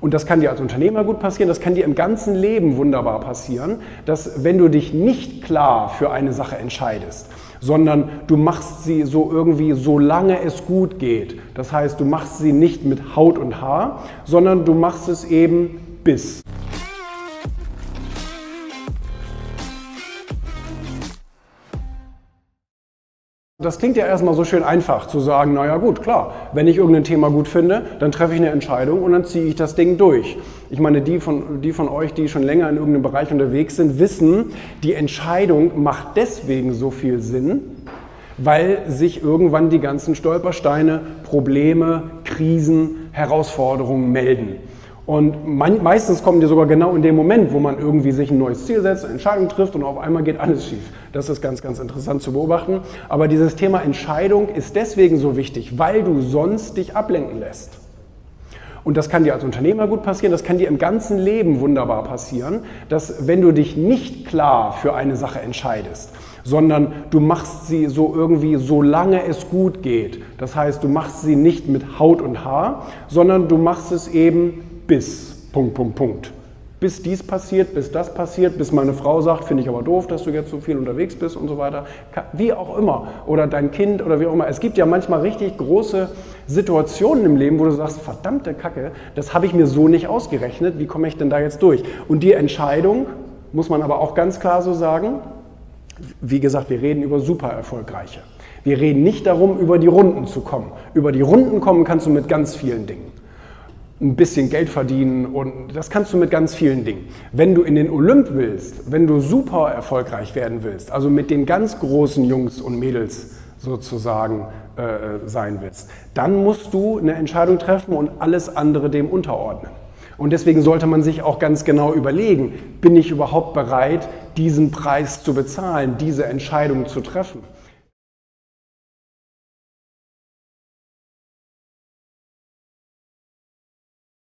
Und das kann dir als Unternehmer gut passieren, das kann dir im ganzen Leben wunderbar passieren, dass wenn du dich nicht klar für eine Sache entscheidest, sondern du machst sie so irgendwie, solange es gut geht. Das heißt, du machst sie nicht mit Haut und Haar, sondern du machst es eben bis. Das klingt ja erstmal so schön einfach zu sagen, naja gut, klar, wenn ich irgendein Thema gut finde, dann treffe ich eine Entscheidung und dann ziehe ich das Ding durch. Ich meine, die von, die von euch, die schon länger in irgendeinem Bereich unterwegs sind, wissen, die Entscheidung macht deswegen so viel Sinn, weil sich irgendwann die ganzen Stolpersteine, Probleme, Krisen, Herausforderungen melden. Und meistens kommen die sogar genau in dem Moment, wo man irgendwie sich ein neues Ziel setzt, eine Entscheidung trifft und auf einmal geht alles schief. Das ist ganz, ganz interessant zu beobachten. Aber dieses Thema Entscheidung ist deswegen so wichtig, weil du sonst dich ablenken lässt. Und das kann dir als Unternehmer gut passieren, das kann dir im ganzen Leben wunderbar passieren, dass wenn du dich nicht klar für eine Sache entscheidest, sondern du machst sie so irgendwie, solange es gut geht. Das heißt, du machst sie nicht mit Haut und Haar, sondern du machst es eben bis, Punkt, Punkt, Punkt. Bis dies passiert, bis das passiert, bis meine Frau sagt, finde ich aber doof, dass du jetzt so viel unterwegs bist und so weiter. Wie auch immer. Oder dein Kind oder wie auch immer. Es gibt ja manchmal richtig große Situationen im Leben, wo du sagst, verdammte Kacke, das habe ich mir so nicht ausgerechnet, wie komme ich denn da jetzt durch? Und die Entscheidung, muss man aber auch ganz klar so sagen, wie gesagt, wir reden über super erfolgreiche. Wir reden nicht darum, über die Runden zu kommen. Über die Runden kommen kannst du mit ganz vielen Dingen ein bisschen Geld verdienen und das kannst du mit ganz vielen Dingen. Wenn du in den Olymp willst, wenn du super erfolgreich werden willst, also mit den ganz großen Jungs und Mädels sozusagen äh, sein willst, dann musst du eine Entscheidung treffen und alles andere dem unterordnen. Und deswegen sollte man sich auch ganz genau überlegen, bin ich überhaupt bereit, diesen Preis zu bezahlen, diese Entscheidung zu treffen?